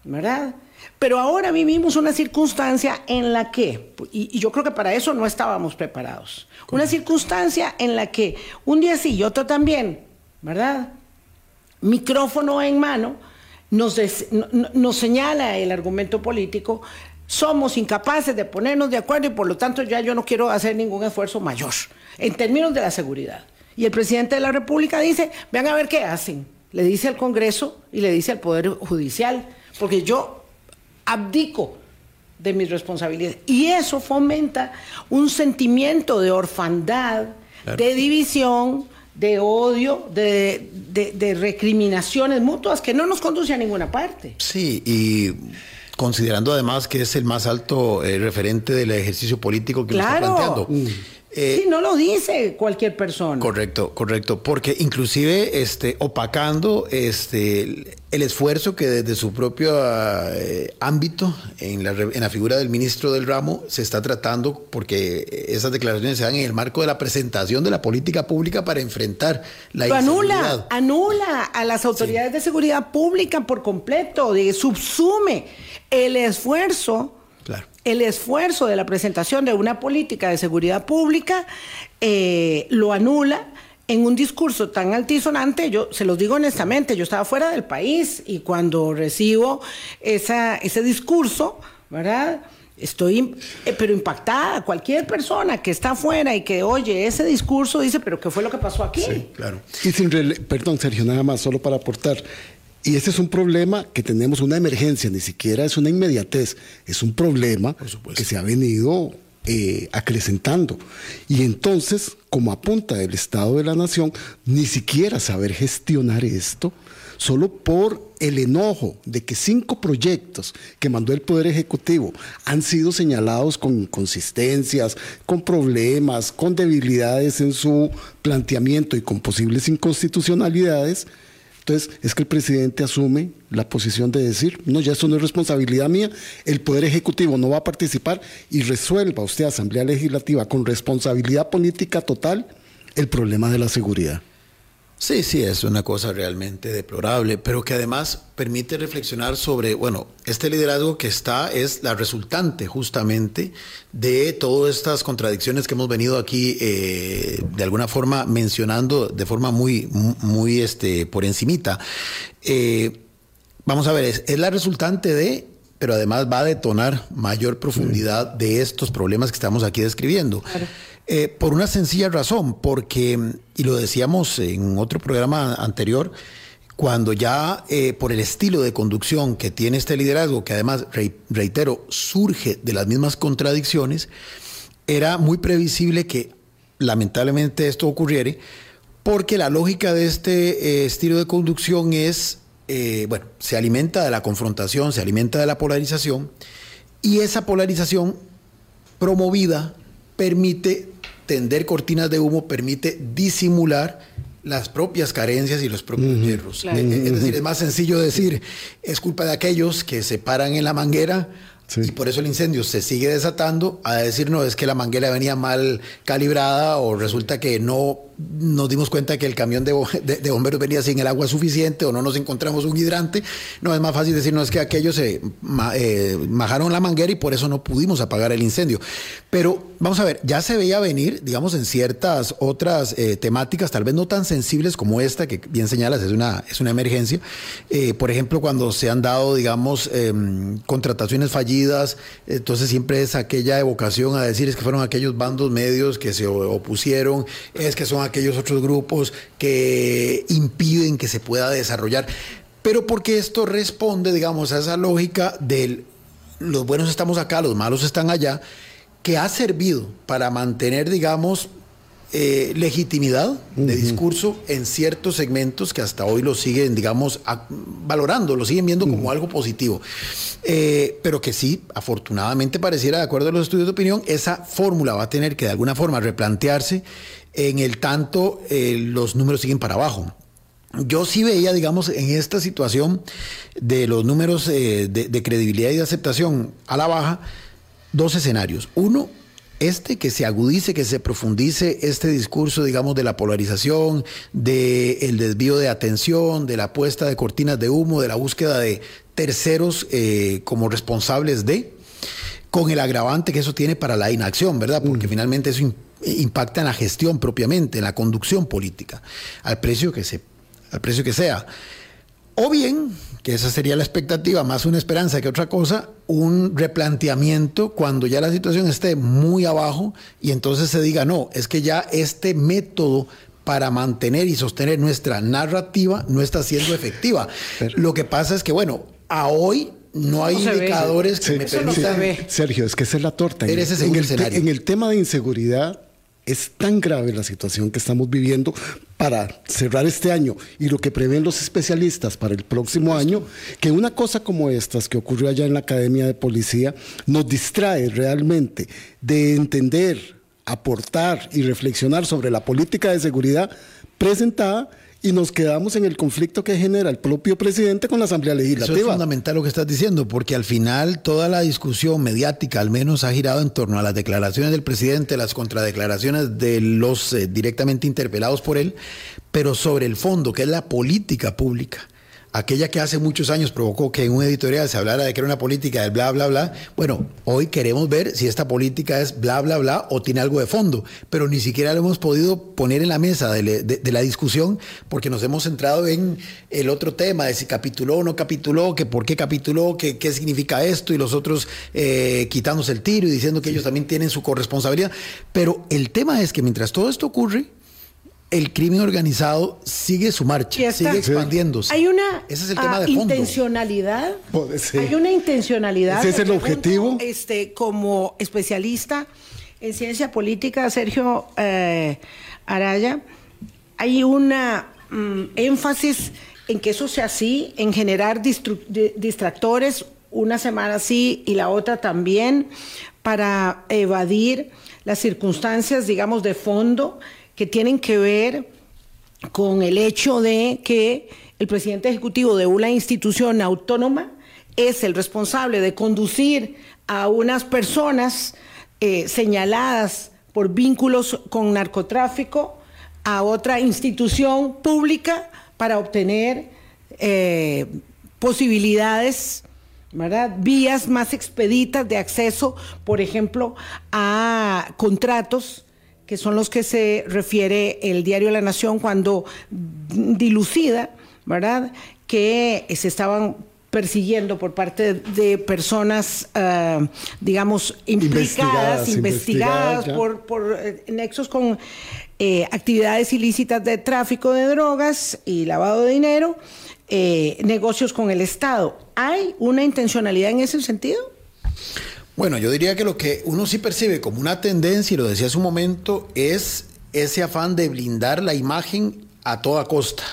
¿verdad? Pero ahora vivimos una circunstancia en la que, y, yo creo que para eso no estábamos preparados, una circunstancia en la que un día sí y otro también, ¿verdad? Micrófono en mano, nos, nos señala el argumento político somos incapaces de ponernos de acuerdo y por lo tanto ya yo no quiero hacer ningún esfuerzo mayor en términos de la seguridad. Y el presidente de la República dice, vean a ver qué hacen. Le dice al Congreso y le dice al Poder Judicial, porque yo abdico de mis responsabilidades. Y eso fomenta un sentimiento de orfandad, de división, de odio, de, de, recriminaciones mutuas que no nos conduce a ninguna parte. Sí, y considerando además que es el más alto eh, referente del ejercicio político que claro. está planteando. Mm. Eh, sí, no lo dice cualquier persona. Correcto, correcto, porque inclusive este, opacando este, el esfuerzo que desde su propio eh, ámbito, en la, en la figura del ministro del ramo, se está tratando, porque esas declaraciones se dan en el marco de la presentación de la política pública para enfrentar la Lo anula, anula a las autoridades de seguridad pública por completo, de, subsume el esfuerzo el esfuerzo de la presentación de una política de seguridad pública eh, lo anula en un discurso tan altisonante, yo se los digo honestamente, yo estaba fuera del país y cuando recibo esa, ese discurso, ¿verdad? Estoy, eh, pero impactada. Cualquier persona que está afuera y que oye ese discurso dice, pero ¿qué fue lo que pasó aquí? Sí, claro. Y sin perdón, Sergio, nada más, solo para aportar. Y ese es un problema que tenemos una emergencia, ni siquiera es una inmediatez, es un problema que se ha venido eh, acrecentando. Y entonces, como apunta el Estado de la Nación, ni siquiera saber gestionar esto, solo por el enojo de que cinco proyectos que mandó el Poder Ejecutivo han sido señalados con inconsistencias, con problemas, con debilidades en su planteamiento y con posibles inconstitucionalidades, entonces, es que el presidente asume la posición de decir, no, ya esto no es responsabilidad mía, el Poder Ejecutivo no va a participar y resuelva usted, Asamblea Legislativa, con responsabilidad política total, el problema de la seguridad. Sí, sí, es una cosa realmente deplorable, pero que además permite reflexionar sobre, bueno, este liderazgo que está es la resultante justamente de todas estas contradicciones que hemos venido aquí eh, de alguna forma mencionando de forma muy, muy este, por encimita. Eh, vamos a ver, es, es la resultante de pero además va a detonar mayor profundidad de estos problemas que estamos aquí describiendo. Claro. Eh, por una sencilla razón, porque, y lo decíamos en otro programa anterior, cuando ya eh, por el estilo de conducción que tiene este liderazgo, que además, reitero, surge de las mismas contradicciones, era muy previsible que lamentablemente esto ocurriera, porque la lógica de este eh, estilo de conducción es, bueno, se alimenta de la confrontación, se alimenta de la polarización, y esa polarización promovida permite tender cortinas de humo permite disimular las propias carencias y los propios hierros. Es decir, es más sencillo decir, es culpa de aquellos que se paran en la manguera y por eso el incendio se sigue desatando, a decir, no, es que la manguera venía mal calibrada o resulta que no nos dimos cuenta que el camión de, bomberos venía sin el agua suficiente o no nos encontramos un hidrante. No, es más fácil decir, no, es que aquellos se eh, majaron la manguera y por eso no pudimos apagar el incendio. Pero vamos a ver, ya se veía venir, digamos, en ciertas otras eh, temáticas, tal vez no tan sensibles como esta, que bien señalas, es una, es una emergencia. Eh, por ejemplo, cuando se han dado, digamos, em, contrataciones fallidas, entonces siempre es aquella evocación a decir, es que fueron aquellos bandos medios que se opusieron, es que son aquellos otros grupos que impiden que se pueda desarrollar. Pero porque esto responde, digamos, a esa lógica del los buenos estamos acá, los malos están allá, que ha servido para mantener, digamos, eh, legitimidad de discurso en ciertos segmentos que hasta hoy lo siguen, digamos, valorando, lo siguen viendo como algo positivo. Eh, pero que sí, afortunadamente pareciera, de acuerdo a los estudios de opinión, esa fórmula va a tener que de alguna forma replantearse en el tanto eh, los números siguen para abajo. Yo sí veía, digamos, en esta situación de los números eh, de, credibilidad y de aceptación a la baja, dos escenarios. Uno, este que se agudice, que se profundice este discurso, digamos, de la polarización, del desvío de atención, de la puesta de cortinas de humo, de la búsqueda de terceros eh, como responsables de, con el agravante que eso tiene para la inacción, ¿verdad? Porque mm. finalmente eso impacta en la gestión propiamente, en la conducción política, al precio que, se, al precio que sea. O bien, que esa sería la expectativa, más una esperanza que otra cosa, un replanteamiento cuando ya la situación esté muy abajo y entonces se diga, no, es que ya este método para mantener y sostener nuestra narrativa no está siendo efectiva. Lo que pasa es que, bueno, a hoy no hay indicadores que me permitan. Sergio, es que esa es la torta. En, en el tema de inseguridad, es tan grave la situación que estamos viviendo para cerrar este año y lo que prevén los especialistas para el próximo año, que una cosa como estas que ocurrió allá en la Academia de Policía nos distrae realmente de entender, aportar y reflexionar sobre la política de seguridad presentada y nos quedamos en el conflicto que genera el propio presidente con la Asamblea Legislativa. Eso es fundamental lo que estás diciendo, porque al final toda la discusión mediática al menos ha girado en torno a las declaraciones del presidente, las contradeclaraciones de los eh, directamente interpelados por él, pero sobre el fondo, que es la política pública aquella que hace muchos años provocó que en un editorial se hablara de que era una política del bla, bla, bla, bueno, hoy queremos ver si esta política es bla, bla, bla o tiene algo de fondo, pero ni siquiera lo hemos podido poner en la mesa de, la discusión porque nos hemos centrado en el otro tema de si capituló o no capituló, que por qué capituló, que, qué significa esto y los otros eh, quitándose el tiro y diciendo que ellos también tienen su corresponsabilidad. Pero el tema es que mientras todo esto ocurre, el crimen organizado sigue su marcha, sigue expandiéndose. Hay una Ese es el tema de fondo. intencionalidad. Hay una intencionalidad. Ese es el objetivo. Este, como especialista en ciencia política, Sergio eh, Araya, hay una mm, énfasis en que eso sea así, en generar distractores, una semana sí y la otra también, para evadir las circunstancias, digamos, de fondo que tienen que ver con el hecho de que el presidente ejecutivo de una institución autónoma es el responsable de conducir a unas personas eh, señaladas por vínculos con narcotráfico a otra institución pública para obtener eh, posibilidades, ¿verdad? Vías más expeditas de acceso, por ejemplo, a contratos que son los que se refiere el diario La Nación cuando dilucida, ¿verdad? Que se estaban persiguiendo por parte de personas, uh, digamos, implicadas, investigadas, investigadas por, por eh, nexos con eh, actividades ilícitas de tráfico de drogas y lavado de dinero, eh, negocios con el Estado. ¿Hay una intencionalidad en ese sentido? Bueno, yo diría que lo que uno sí percibe como una tendencia, y lo decía hace un momento, es ese afán de blindar la imagen a toda costa.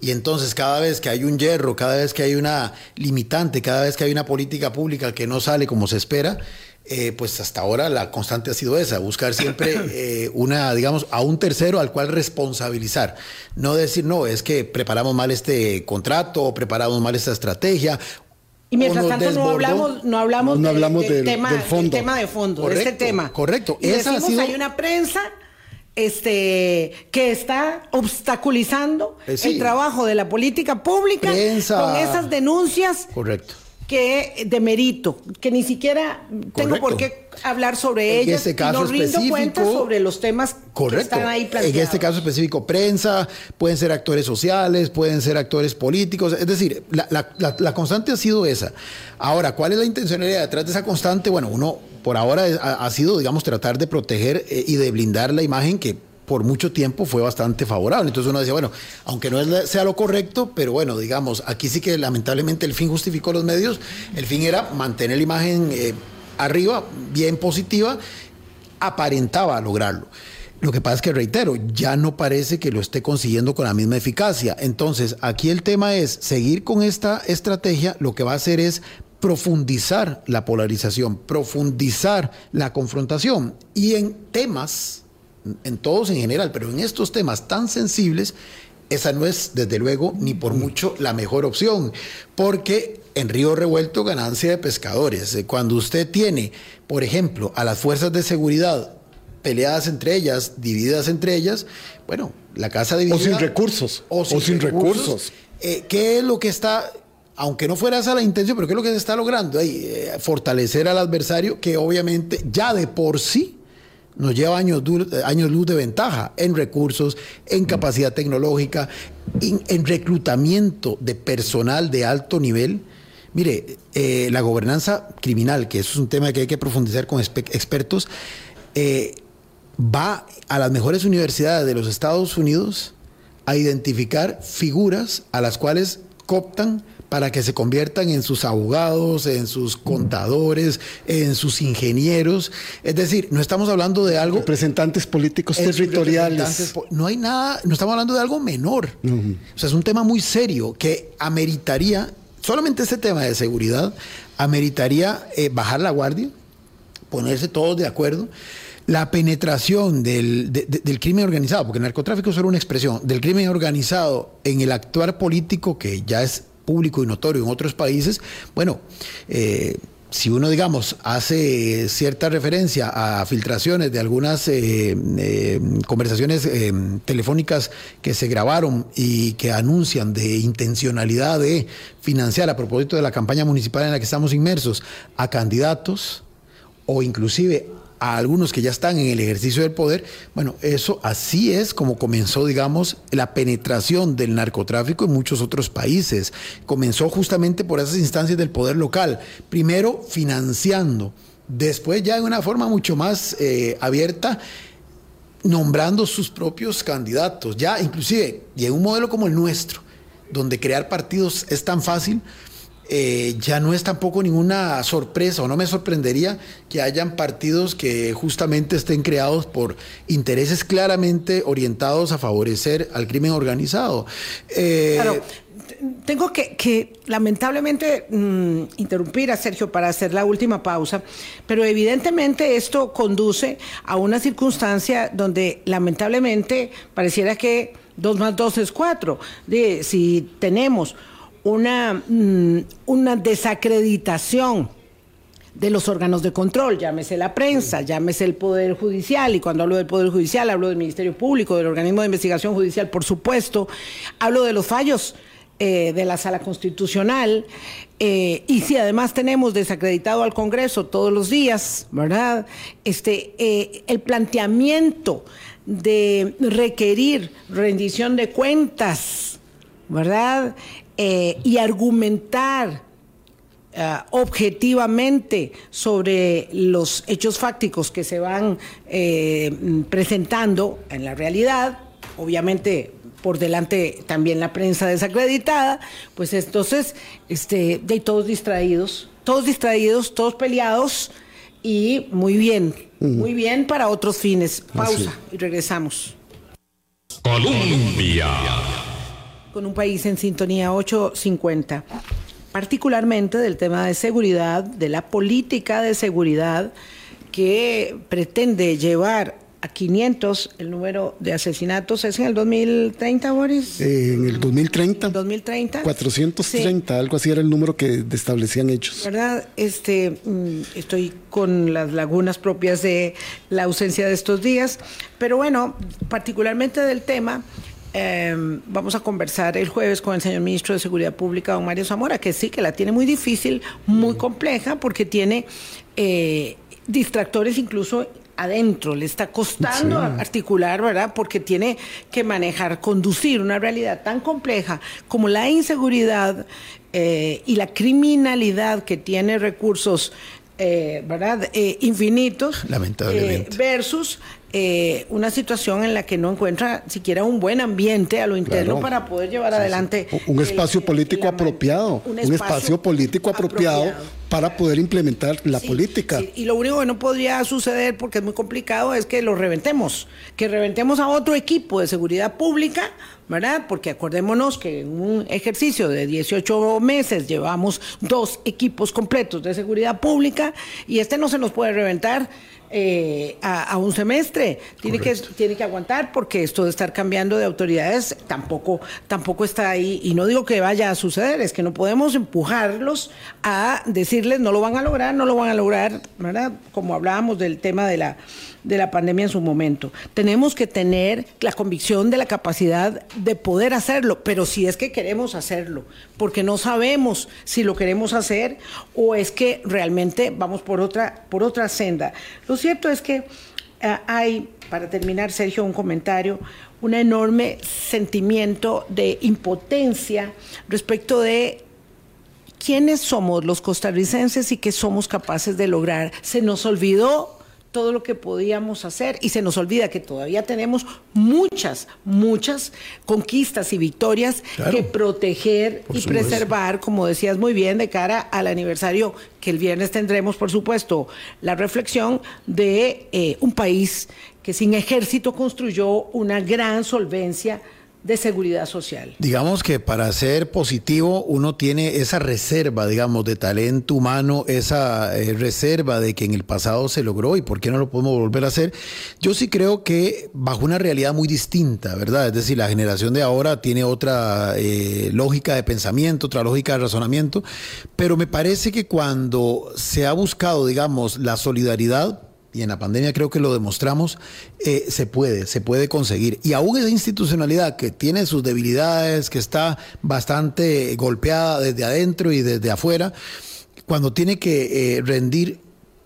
Y entonces cada vez que hay un hierro, cada vez que hay una limitante, cada vez que hay una política pública que no sale como se espera, eh, pues hasta ahora la constante ha sido esa, buscar siempre eh, una, digamos, a un tercero al cual responsabilizar. No decir, no, es que preparamos mal este contrato, o preparamos mal esta estrategia, y mientras tanto no hablamos, no hablamos, no, hablamos del, tema, del fondo. tema de fondo, correcto, de este tema. Correcto. Y Esa decimos, sido... hay una prensa este, que está obstaculizando eh, sí. el trabajo de la política pública Prensa. con esas denuncias Correcto. Que de mérito, que ni siquiera Correcto. tengo por qué hablar sobre en ellas este caso y no rindo específico, cuenta sobre los temas Correcto. que están ahí planteados. En este caso específico, prensa, pueden ser actores sociales, pueden ser actores políticos, es decir, la, la, la, la constante ha sido esa. Ahora, ¿cuál es la intencionalidad detrás de esa constante? Bueno, uno por ahora ha, ha sido, digamos, tratar de proteger eh, y de blindar la imagen que por mucho tiempo fue bastante favorable. Entonces uno decía, bueno, aunque no sea lo correcto, pero bueno, digamos, aquí sí que lamentablemente el fin justificó los medios, el fin era mantener la imagen eh, arriba, bien positiva, aparentaba lograrlo. Lo que pasa es que, reitero, ya no parece que lo esté consiguiendo con la misma eficacia. Entonces, aquí el tema es seguir con esta estrategia, lo que va a hacer es profundizar la polarización, profundizar la confrontación. Y en temas, en todos en general, pero en estos temas tan sensibles, esa no es, desde luego, ni por mucho la mejor opción, porque en Río Revuelto ganancia de pescadores. Cuando usted tiene, por ejemplo, a las fuerzas de seguridad peleadas entre ellas, divididas entre ellas, bueno, la casa dividida... O sin recursos. O sin, o sin recursos. recursos. Eh, ¿Qué es lo que está aunque no fuera esa la intención, pero ¿qué es lo que se está logrando? Ahí, eh, fortalecer al adversario que obviamente ya de por sí nos lleva años, años luz de ventaja en recursos, en capacidad tecnológica, en, en reclutamiento de personal de alto nivel. Mire, eh, la gobernanza criminal, que eso es un tema que hay que profundizar con expertos, eh, va a las mejores universidades de los Estados Unidos a identificar figuras a las cuales cooptan para que se conviertan en sus abogados, en sus contadores, en sus ingenieros. Es decir, no estamos hablando de algo... Representantes políticos territoriales. Representantes, no hay nada, no estamos hablando de algo menor. Uh -huh. O sea, es un tema muy serio que ameritaría, solamente este tema de seguridad, ameritaría eh, bajar la guardia, ponerse todos de acuerdo la penetración del, de, de, del, crimen organizado, porque el narcotráfico es solo una expresión, del crimen organizado en el actuar político, que ya es público y notorio en otros países, bueno, eh, si uno, digamos, hace cierta referencia a filtraciones de algunas eh, eh, conversaciones telefónicas que se grabaron y que anuncian de intencionalidad de financiar a propósito de la campaña municipal en la que estamos inmersos a candidatos o inclusive a algunos que ya están en el ejercicio del poder, bueno, eso así es como comenzó, digamos, la penetración del narcotráfico en muchos otros países. Comenzó justamente por esas instancias del poder local, primero financiando, después ya de una forma mucho más eh, abierta, nombrando sus propios candidatos, ya inclusive, y en un modelo como el nuestro, donde crear partidos es tan fácil, eh, ya no es tampoco ninguna sorpresa o no me sorprendería que hayan partidos que justamente estén creados por intereses claramente orientados a favorecer al crimen organizado. Eh, claro. Tengo que, lamentablemente mmm, interrumpir a Sergio para hacer la última pausa, pero evidentemente esto conduce a una circunstancia donde lamentablemente pareciera que dos más dos es cuatro. De, si tenemos una, una desacreditación de los órganos de control, llámese la prensa, llámese el Poder Judicial, y cuando hablo del Poder Judicial hablo del Ministerio Público, del organismo de investigación judicial, por supuesto, hablo de los fallos eh, de la Sala Constitucional, eh, y si además tenemos desacreditado al Congreso todos los días, ¿verdad? Este, eh, el planteamiento de requerir rendición de cuentas, ¿verdad? Y argumentar Uh, objetivamente sobre los hechos fácticos que se van eh, presentando en la realidad, obviamente por delante también la prensa desacreditada, pues entonces, este, de todos distraídos, todos distraídos, todos peleados y muy bien, muy bien para otros fines. Pausa y regresamos. Colombia. Con un país en sintonía 850 particularmente del tema de seguridad, de la política de seguridad que pretende llevar a 500 el número de asesinatos. ¿Es en el 2030, Boris? Eh, en el 2030. 2030. 430, algo así era el número que establecían hechos. ¿Verdad? Este, mm, estoy con las lagunas propias de la ausencia de estos días, pero bueno, particularmente del tema. Em, vamos a conversar el jueves con el señor ministro de Seguridad Pública, don Mario Zamora, que sí, que la tiene muy difícil, muy compleja, porque tiene eh, distractores incluso adentro, le está costando articular, ¿verdad? Porque tiene que manejar, conducir una realidad tan compleja como la inseguridad eh, y la criminalidad que tiene recursos, eh, ¿verdad? infinitos. Lamentablemente. versus eh, una situación en la que no encuentra siquiera un buen ambiente a lo interno para poder llevar adelante. Un espacio político apropiado. Un espacio, político apropiado, para poder implementar la política. Y lo único que no podría suceder, porque es muy complicado, es que lo reventemos. Que reventemos a otro equipo de seguridad pública, ¿verdad? Porque acordémonos que en un ejercicio de 18 meses llevamos dos equipos completos de seguridad pública y este no se nos puede reventar eh, a, un semestre. Tiene que, tiene que aguantar porque esto de estar cambiando de autoridades tampoco, tampoco está ahí. Y no digo que vaya a suceder, es que no podemos empujarlos a decirles no lo van a lograr, no lo van a lograr, ¿verdad? Como hablábamos del tema de la de la pandemia en su momento. Tenemos que tener la convicción de la capacidad de poder hacerlo, pero si es que queremos hacerlo, porque no sabemos si lo queremos hacer o es que realmente vamos por otra, por otra senda. Lo cierto es que eh, hay, para terminar, Sergio, un comentario, un enorme sentimiento de impotencia respecto de quiénes somos los costarricenses y qué somos capaces de lograr. Se nos olvidó todo lo que podíamos hacer. Y se nos olvida que todavía tenemos muchas, muchas conquistas y victorias que proteger y preservar, como decías muy bien, de cara al aniversario que el viernes tendremos, por supuesto, la reflexión de eh, un país que sin ejército construyó una gran solvencia de seguridad social. Digamos que para ser positivo uno tiene esa reserva, digamos, de talento humano, esa eh, reserva de que en el pasado se logró y por qué no lo podemos volver a hacer. Yo sí creo que bajo una realidad muy distinta, ¿verdad? Es decir, la generación de ahora tiene otra eh, lógica de pensamiento, otra lógica de razonamiento, pero me parece que cuando se ha buscado, digamos, la solidaridad, y en la pandemia creo que lo demostramos, eh, se puede, se puede conseguir. Y aún esa institucionalidad que tiene sus debilidades, que está bastante golpeada desde adentro y desde afuera, cuando tiene que eh, rendir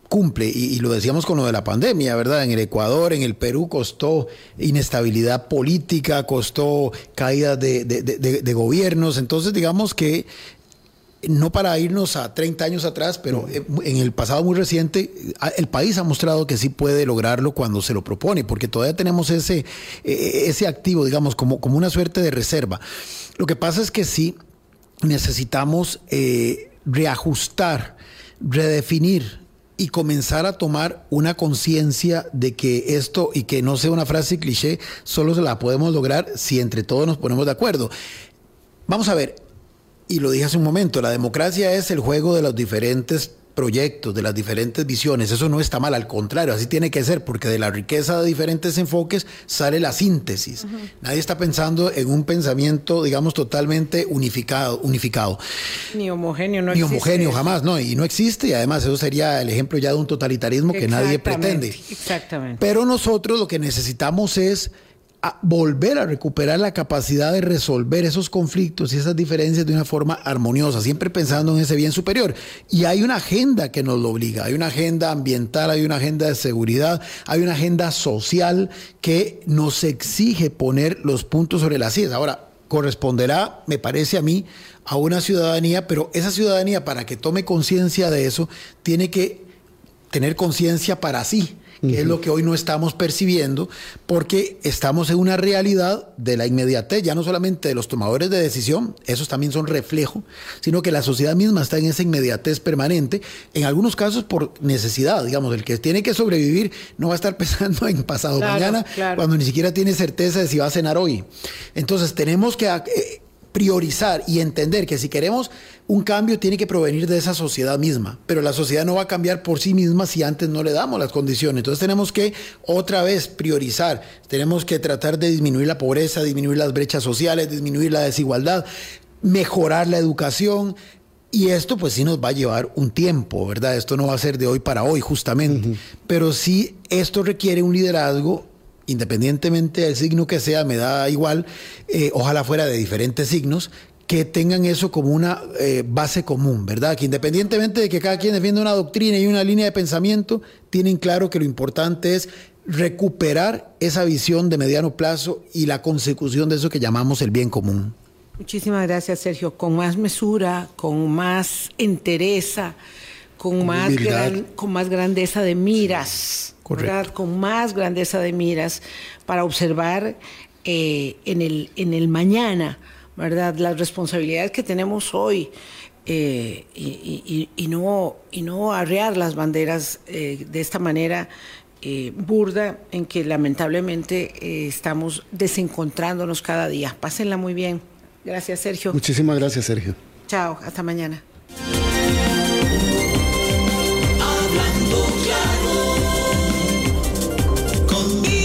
cumple, y, lo decíamos con lo de la pandemia, ¿verdad? En el Ecuador, en el Perú costó inestabilidad política, costó caída de, de, gobiernos, entonces digamos que no para irnos a 30 años atrás, pero en el pasado muy reciente, el país ha mostrado que sí puede lograrlo cuando se lo propone, porque todavía tenemos ese, e, ese activo, digamos, como, como una suerte de reserva. Lo que pasa es que sí necesitamos eh, reajustar, redefinir y comenzar a tomar una conciencia de que esto, y que no sea una frase cliché, solo se la podemos lograr si entre todos nos ponemos de acuerdo. Vamos a ver, y lo dije hace un momento, la democracia es el juego de los diferentes proyectos, de las diferentes visiones. Eso no está mal, al contrario, así tiene que ser, porque de la riqueza de diferentes enfoques sale la síntesis. Nadie está pensando en un pensamiento, digamos, totalmente unificado. unificado. Ni homogéneo, no Ni homogéneo, jamás, no, y no existe, y además eso sería el ejemplo ya de un totalitarismo que nadie pretende. Exactamente. Pero nosotros lo que necesitamos es volver a recuperar la capacidad de resolver esos conflictos y esas diferencias de una forma armoniosa, siempre pensando en ese bien superior. Y hay una agenda que nos lo obliga, hay una agenda ambiental, hay una agenda de seguridad, hay una agenda social que nos exige poner los puntos sobre las sillas. Ahora, corresponderá, me parece a mí, a una ciudadanía, pero esa ciudadanía para que tome conciencia de eso, tiene que tener conciencia para sí que es lo que hoy no estamos percibiendo, porque estamos en una realidad de la inmediatez, ya no solamente de los tomadores de decisión, esos también son reflejo, sino que la sociedad misma está en esa inmediatez permanente, en algunos casos por necesidad, digamos, el que tiene que sobrevivir no va a estar pensando en pasado mañana, cuando ni siquiera tiene certeza de si va a cenar hoy. Entonces tenemos que... Eh, priorizar y entender que si queremos un cambio tiene que provenir de esa sociedad misma, pero la sociedad no va a cambiar por sí misma si antes no le damos las condiciones. Entonces tenemos que otra vez priorizar, tenemos que tratar de disminuir la pobreza, disminuir las brechas sociales, disminuir la desigualdad, mejorar la educación, y esto pues sí nos va a llevar un tiempo, ¿verdad? Esto no va a ser de hoy para hoy justamente, pero sí esto requiere un liderazgo independientemente del signo que sea, me da igual, eh, ojalá fuera de diferentes signos, que tengan eso como una eh, base común, ¿verdad? Que independientemente de que cada quien defienda una doctrina y una línea de pensamiento, tienen claro que lo importante es recuperar esa visión de mediano plazo y la consecución de eso que llamamos el bien común. Muchísimas gracias, Sergio. Con más mesura, con más entereza, con, más, con más grandeza de miras con más grandeza de miras para observar eh, en, el, en el mañana, ¿verdad? Las responsabilidades que tenemos hoy. Eh, y, no, y no arrear las banderas eh, de esta manera burda en que lamentablemente estamos desencontrándonos cada día. Pásenla muy bien. Gracias, Sergio. Muchísimas gracias, Sergio. Chao, hasta mañana. Hablando. Música